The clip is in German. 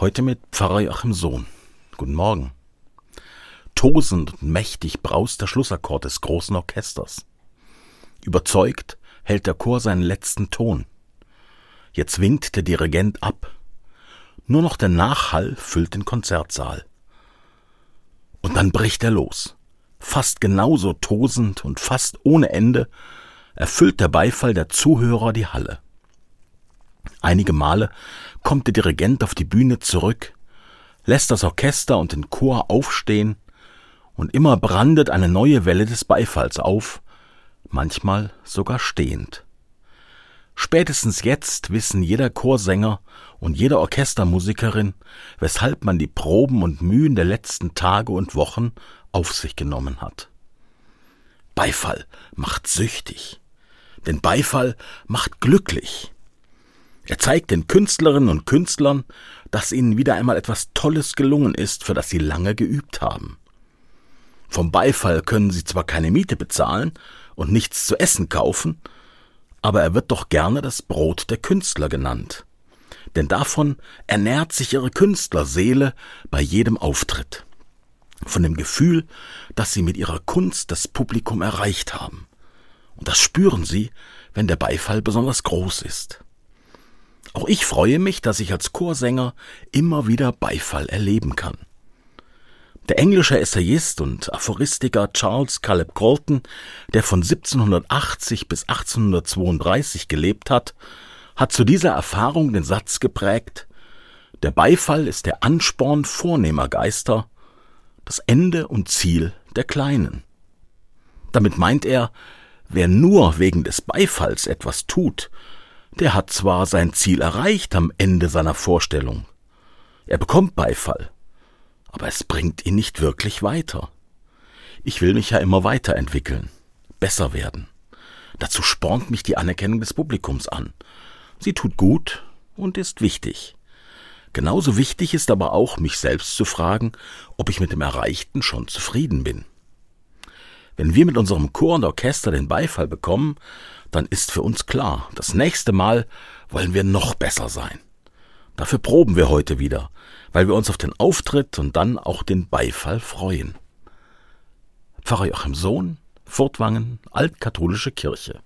Heute mit Pfarrer Joachim Sohn. Guten Morgen. Tosend und mächtig braust der Schlussakkord des großen Orchesters. Überzeugt hält der Chor seinen letzten Ton. Jetzt winkt der Dirigent ab. Nur noch der Nachhall füllt den Konzertsaal. Und dann bricht er los. Fast genauso tosend und fast ohne Ende erfüllt der Beifall der Zuhörer die Halle. Einige Male kommt der Dirigent auf die Bühne zurück, lässt das Orchester und den Chor aufstehen, und immer brandet eine neue Welle des Beifalls auf, manchmal sogar stehend. Spätestens jetzt wissen jeder Chorsänger und jede Orchestermusikerin, weshalb man die Proben und Mühen der letzten Tage und Wochen auf sich genommen hat. Beifall macht süchtig, denn Beifall macht glücklich. Er zeigt den Künstlerinnen und Künstlern, dass ihnen wieder einmal etwas Tolles gelungen ist, für das sie lange geübt haben. Vom Beifall können sie zwar keine Miete bezahlen und nichts zu essen kaufen, aber er wird doch gerne das Brot der Künstler genannt. Denn davon ernährt sich ihre Künstlerseele bei jedem Auftritt. Von dem Gefühl, dass sie mit ihrer Kunst das Publikum erreicht haben. Und das spüren sie, wenn der Beifall besonders groß ist. Auch ich freue mich, dass ich als Chorsänger immer wieder Beifall erleben kann. Der englische Essayist und Aphoristiker Charles Caleb Colton, der von 1780 bis 1832 gelebt hat, hat zu dieser Erfahrung den Satz geprägt, der Beifall ist der Ansporn vornehmer Geister, das Ende und Ziel der Kleinen. Damit meint er, wer nur wegen des Beifalls etwas tut, der hat zwar sein Ziel erreicht am Ende seiner Vorstellung, er bekommt Beifall, aber es bringt ihn nicht wirklich weiter. Ich will mich ja immer weiterentwickeln, besser werden. Dazu spornt mich die Anerkennung des Publikums an. Sie tut gut und ist wichtig. Genauso wichtig ist aber auch, mich selbst zu fragen, ob ich mit dem Erreichten schon zufrieden bin. Wenn wir mit unserem Chor und Orchester den Beifall bekommen, dann ist für uns klar, das nächste Mal wollen wir noch besser sein. Dafür proben wir heute wieder, weil wir uns auf den Auftritt und dann auch den Beifall freuen. Pfarrer Joachim Sohn, Furtwangen, Altkatholische Kirche.